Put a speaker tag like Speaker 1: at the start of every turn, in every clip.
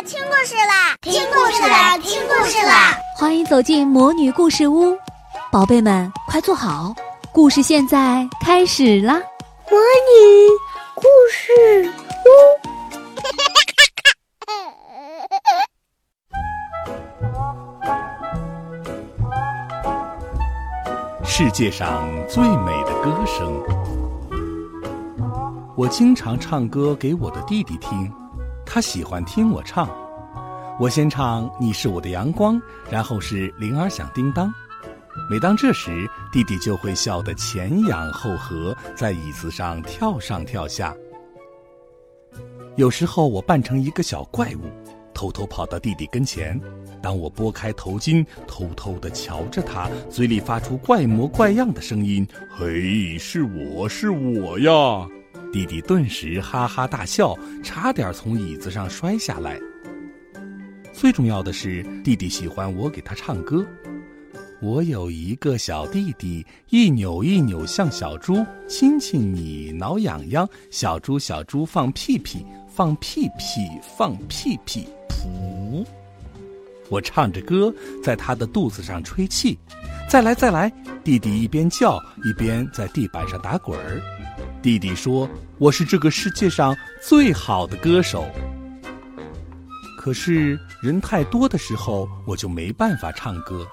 Speaker 1: 啦，听故事啦，听故事啦，听故事啦！
Speaker 2: 欢迎走进魔女故事屋，宝贝们快坐好，故事现在开始啦！
Speaker 3: 魔女故事屋。
Speaker 4: 世界上最美的歌声，我经常唱歌给我的弟弟听，他喜欢听我唱。我先唱《你是我的阳光》，然后是《铃儿响叮当》。每当这时，弟弟就会笑得前仰后合，在椅子上跳上跳下。有时候我扮成一个小怪物，偷偷跑到弟弟跟前。当我拨开头巾，偷偷地瞧着他，嘴里发出怪模怪样的声音：“嘿，是我是我呀！”弟弟顿时哈哈大笑，差点从椅子上摔下来。最重要的是，弟弟喜欢我给他唱歌。我有一个小弟弟，一扭一扭像小猪，亲亲你，挠痒痒，小猪小猪放屁屁，放屁屁，放屁屁，噗。我唱着歌，在他的肚子上吹气，再来再来！弟弟一边叫一边在地板上打滚儿。弟弟说：“我是这个世界上最好的歌手。”可是人太多的时候，我就没办法唱歌。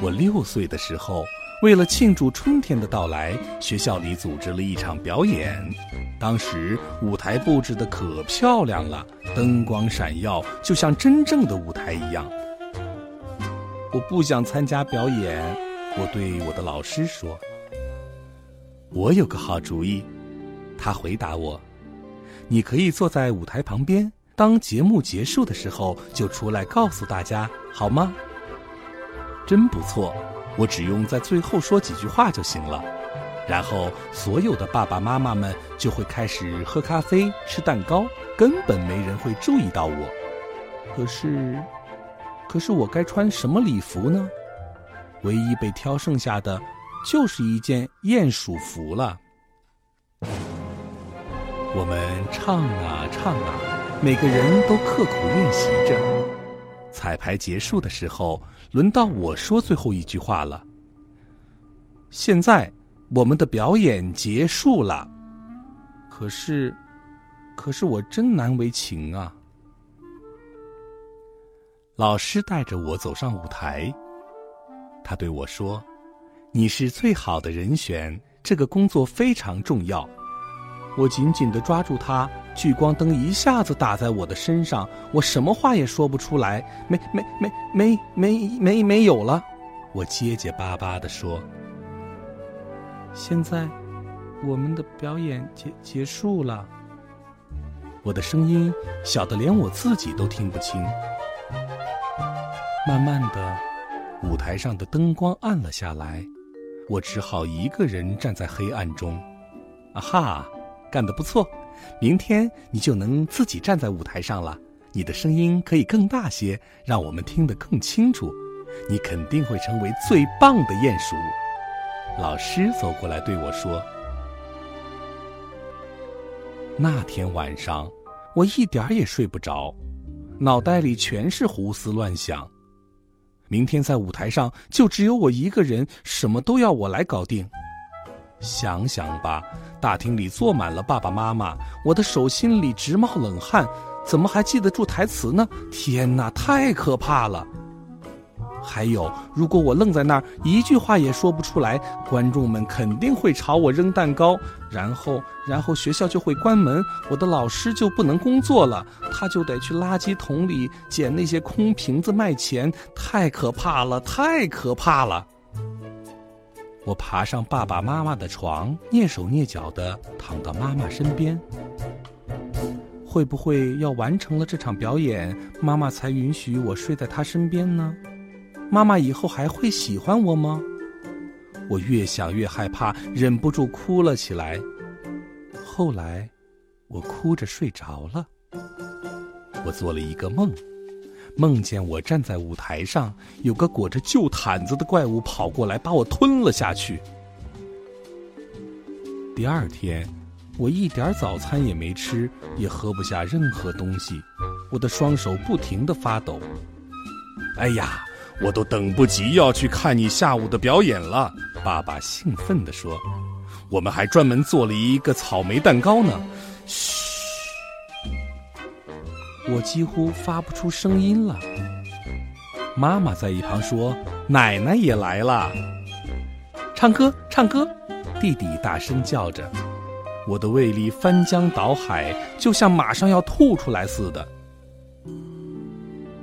Speaker 4: 我六岁的时候。为了庆祝春天的到来，学校里组织了一场表演。当时舞台布置的可漂亮了，灯光闪耀，就像真正的舞台一样。我不想参加表演，我对我的老师说：“我有个好主意。”他回答我：“你可以坐在舞台旁边，当节目结束的时候就出来告诉大家，好吗？”真不错。我只用在最后说几句话就行了，然后所有的爸爸妈妈们就会开始喝咖啡、吃蛋糕，根本没人会注意到我。可是，可是我该穿什么礼服呢？唯一被挑剩下的，就是一件鼹鼠服了。我们唱啊唱啊，每个人都刻苦练习着。彩排结束的时候，轮到我说最后一句话了。现在，我们的表演结束了。可是，可是我真难为情啊！老师带着我走上舞台，他对我说：“你是最好的人选，这个工作非常重要。”我紧紧地抓住他，聚光灯一下子打在我的身上，我什么话也说不出来，没没没没没没没有了，我结结巴巴地说：“现在，我们的表演结结束了。”我的声音小的连我自己都听不清。慢慢的，舞台上的灯光暗了下来，我只好一个人站在黑暗中。啊哈！干得不错，明天你就能自己站在舞台上了。你的声音可以更大些，让我们听得更清楚。你肯定会成为最棒的鼹鼠。老师走过来对我说：“那天晚上，我一点儿也睡不着，脑袋里全是胡思乱想。明天在舞台上就只有我一个人，什么都要我来搞定。”想想吧，大厅里坐满了爸爸妈妈，我的手心里直冒冷汗，怎么还记得住台词呢？天哪，太可怕了！还有，如果我愣在那儿，一句话也说不出来，观众们肯定会朝我扔蛋糕，然后，然后学校就会关门，我的老师就不能工作了，他就得去垃圾桶里捡那些空瓶子卖钱，太可怕了，太可怕了！我爬上爸爸妈妈的床，蹑手蹑脚地躺到妈妈身边。会不会要完成了这场表演，妈妈才允许我睡在她身边呢？妈妈以后还会喜欢我吗？我越想越害怕，忍不住哭了起来。后来，我哭着睡着了。我做了一个梦。梦见我站在舞台上，有个裹着旧毯子的怪物跑过来，把我吞了下去。第二天，我一点早餐也没吃，也喝不下任何东西，我的双手不停地发抖。哎呀，我都等不及要去看你下午的表演了！爸爸兴奋地说：“我们还专门做了一个草莓蛋糕呢。”嘘，我几乎发不出声音了。妈妈在一旁说：“奶奶也来了，唱歌，唱歌！”弟弟大声叫着，我的胃里翻江倒海，就像马上要吐出来似的。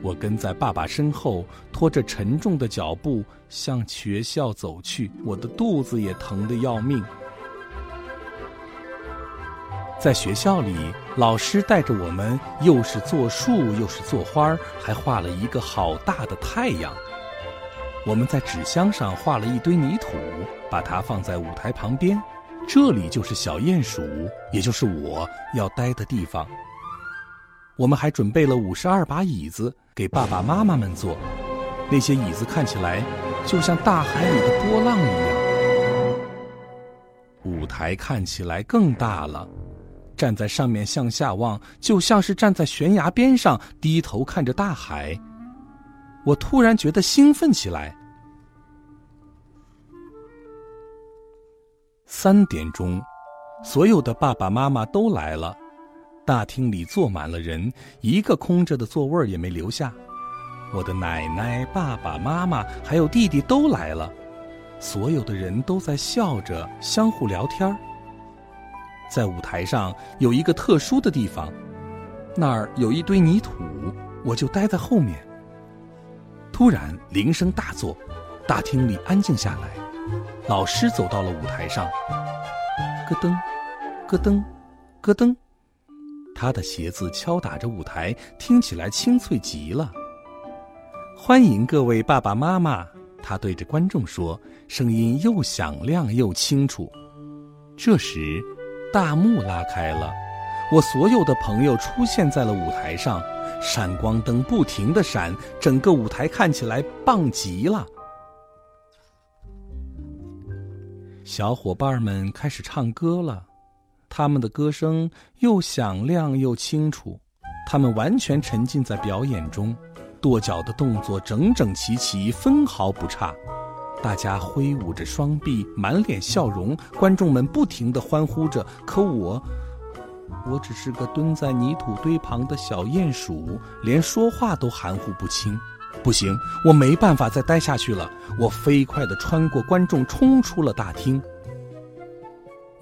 Speaker 4: 我跟在爸爸身后，拖着沉重的脚步向学校走去，我的肚子也疼得要命。在学校里，老师带着我们，又是做树，又是做花，还画了一个好大的太阳。我们在纸箱上画了一堆泥土，把它放在舞台旁边，这里就是小鼹鼠，也就是我要待的地方。我们还准备了五十二把椅子给爸爸妈妈们坐，那些椅子看起来就像大海里的波浪一样。舞台看起来更大了，站在上面向下望，就像是站在悬崖边上低头看着大海。我突然觉得兴奋起来。三点钟，所有的爸爸妈妈都来了，大厅里坐满了人，一个空着的座位也没留下。我的奶奶、爸爸妈妈还有弟弟都来了，所有的人都在笑着相互聊天。在舞台上有一个特殊的地方，那儿有一堆泥土，我就待在后面。突然，铃声大作，大厅里安静下来。老师走到了舞台上，咯噔，咯噔，咯噔，他的鞋子敲打着舞台，听起来清脆极了。欢迎各位爸爸妈妈，他对着观众说，声音又响亮又清楚。这时，大幕拉开了，我所有的朋友出现在了舞台上。闪光灯不停的闪，整个舞台看起来棒极了。小伙伴们开始唱歌了，他们的歌声又响亮又清楚，他们完全沉浸在表演中，跺脚的动作整整齐齐，分毫不差。大家挥舞着双臂，满脸笑容，观众们不停的欢呼着。可我。我只是个蹲在泥土堆旁的小鼹鼠，连说话都含糊不清。不行，我没办法再待下去了。我飞快地穿过观众，冲出了大厅。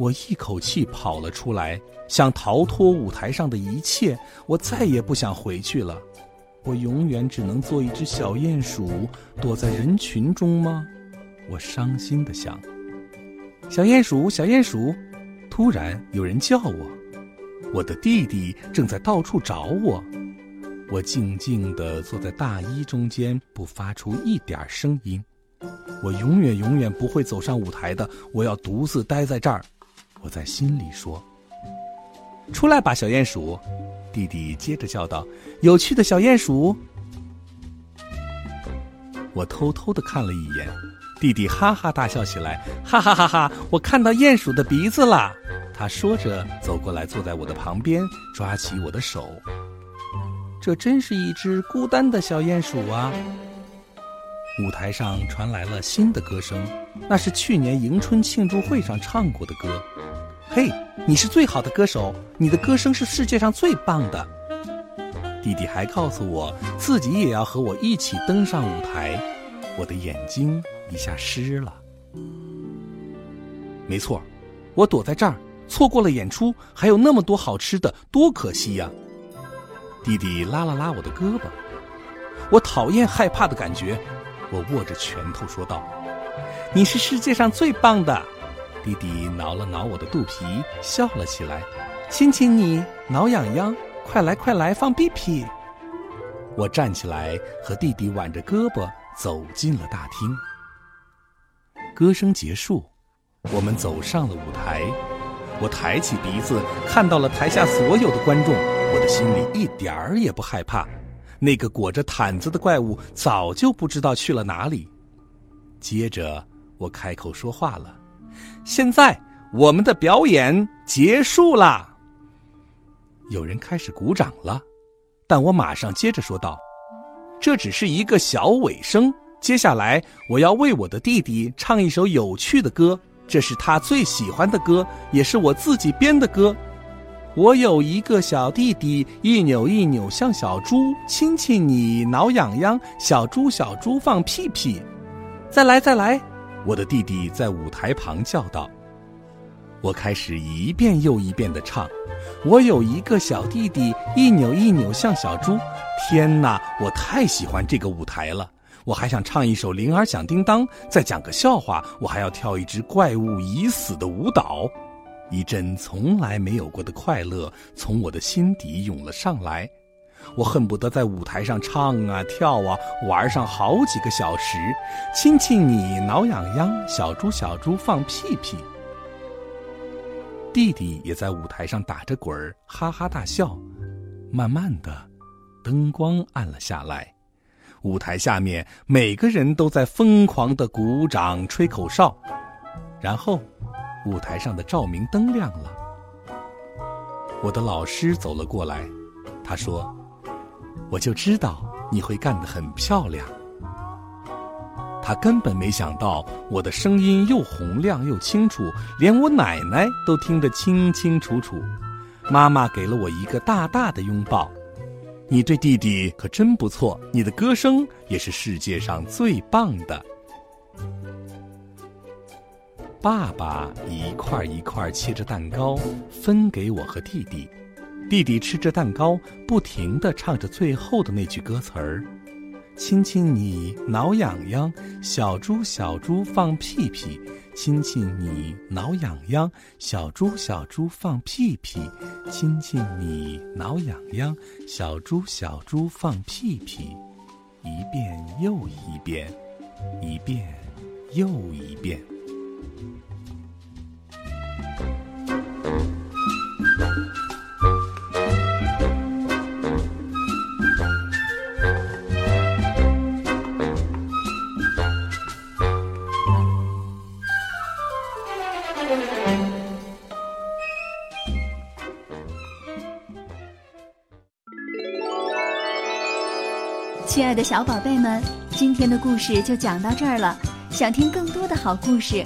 Speaker 4: 我一口气跑了出来，想逃脱舞台上的一切。我再也不想回去了。我永远只能做一只小鼹鼠，躲在人群中吗？我伤心地想。小鼹鼠，小鼹鼠，突然有人叫我。我的弟弟正在到处找我，我静静地坐在大衣中间，不发出一点声音。我永远永远不会走上舞台的，我要独自待在这儿。我在心里说：“出来吧，小鼹鼠！”弟弟接着叫道：“有趣的小鼹鼠。”我偷偷的看了一眼，弟弟哈哈大笑起来：“哈哈哈哈！我看到鼹鼠的鼻子了。”他说着，走过来，坐在我的旁边，抓起我的手。这真是一只孤单的小鼹鼠啊！舞台上传来了新的歌声，那是去年迎春庆祝会上唱过的歌。嘿，你是最好的歌手，你的歌声是世界上最棒的。弟弟还告诉我，自己也要和我一起登上舞台。我的眼睛一下湿了。没错，我躲在这儿。错过了演出，还有那么多好吃的，多可惜呀！弟弟拉了拉我的胳膊，我讨厌害怕的感觉，我握着拳头说道：“你是世界上最棒的。”弟弟挠了挠我的肚皮，笑了起来：“亲亲你，挠痒痒，快来快来放屁屁！”我站起来，和弟弟挽着胳膊走进了大厅。歌声结束，我们走上了舞台。我抬起鼻子，看到了台下所有的观众，我的心里一点儿也不害怕。那个裹着毯子的怪物早就不知道去了哪里。接着，我开口说话了：“现在，我们的表演结束啦！”有人开始鼓掌了，但我马上接着说道：“这只是一个小尾声，接下来我要为我的弟弟唱一首有趣的歌，这是他最喜欢的歌，也是我自己编的歌。我有一个小弟弟，一扭一扭像小猪，亲亲你挠痒痒，小猪小猪放屁屁。再来再来！”我的弟弟在舞台旁叫道。我开始一遍又一遍地唱。我有一个小弟弟，一扭一扭像小猪。天哪，我太喜欢这个舞台了！我还想唱一首《铃儿响叮当》，再讲个笑话。我还要跳一支怪物已死的舞蹈。一阵从来没有过的快乐从我的心底涌了上来。我恨不得在舞台上唱啊跳啊，玩上好几个小时。亲亲你，挠痒痒，小猪小猪放屁屁。弟弟也在舞台上打着滚儿，哈哈大笑。慢慢的，灯光暗了下来，舞台下面每个人都在疯狂的鼓掌、吹口哨。然后，舞台上的照明灯亮了。我的老师走了过来，他说：“我就知道你会干得很漂亮。”他根本没想到我的声音又洪亮又清楚，连我奶奶都听得清清楚楚。妈妈给了我一个大大的拥抱。你对弟弟可真不错，你的歌声也是世界上最棒的。爸爸一块一块切着蛋糕分给我和弟弟，弟弟吃着蛋糕，不停地唱着最后的那句歌词儿。亲亲你，挠痒痒，小猪小猪放屁屁。亲亲你，挠痒痒，小猪小猪放屁屁。亲亲你，挠痒痒，小猪小猪放屁屁。一遍又一遍，一遍又一遍。
Speaker 2: 亲爱的小宝贝们，今天的故事就讲到这儿了。想听更多的好故事，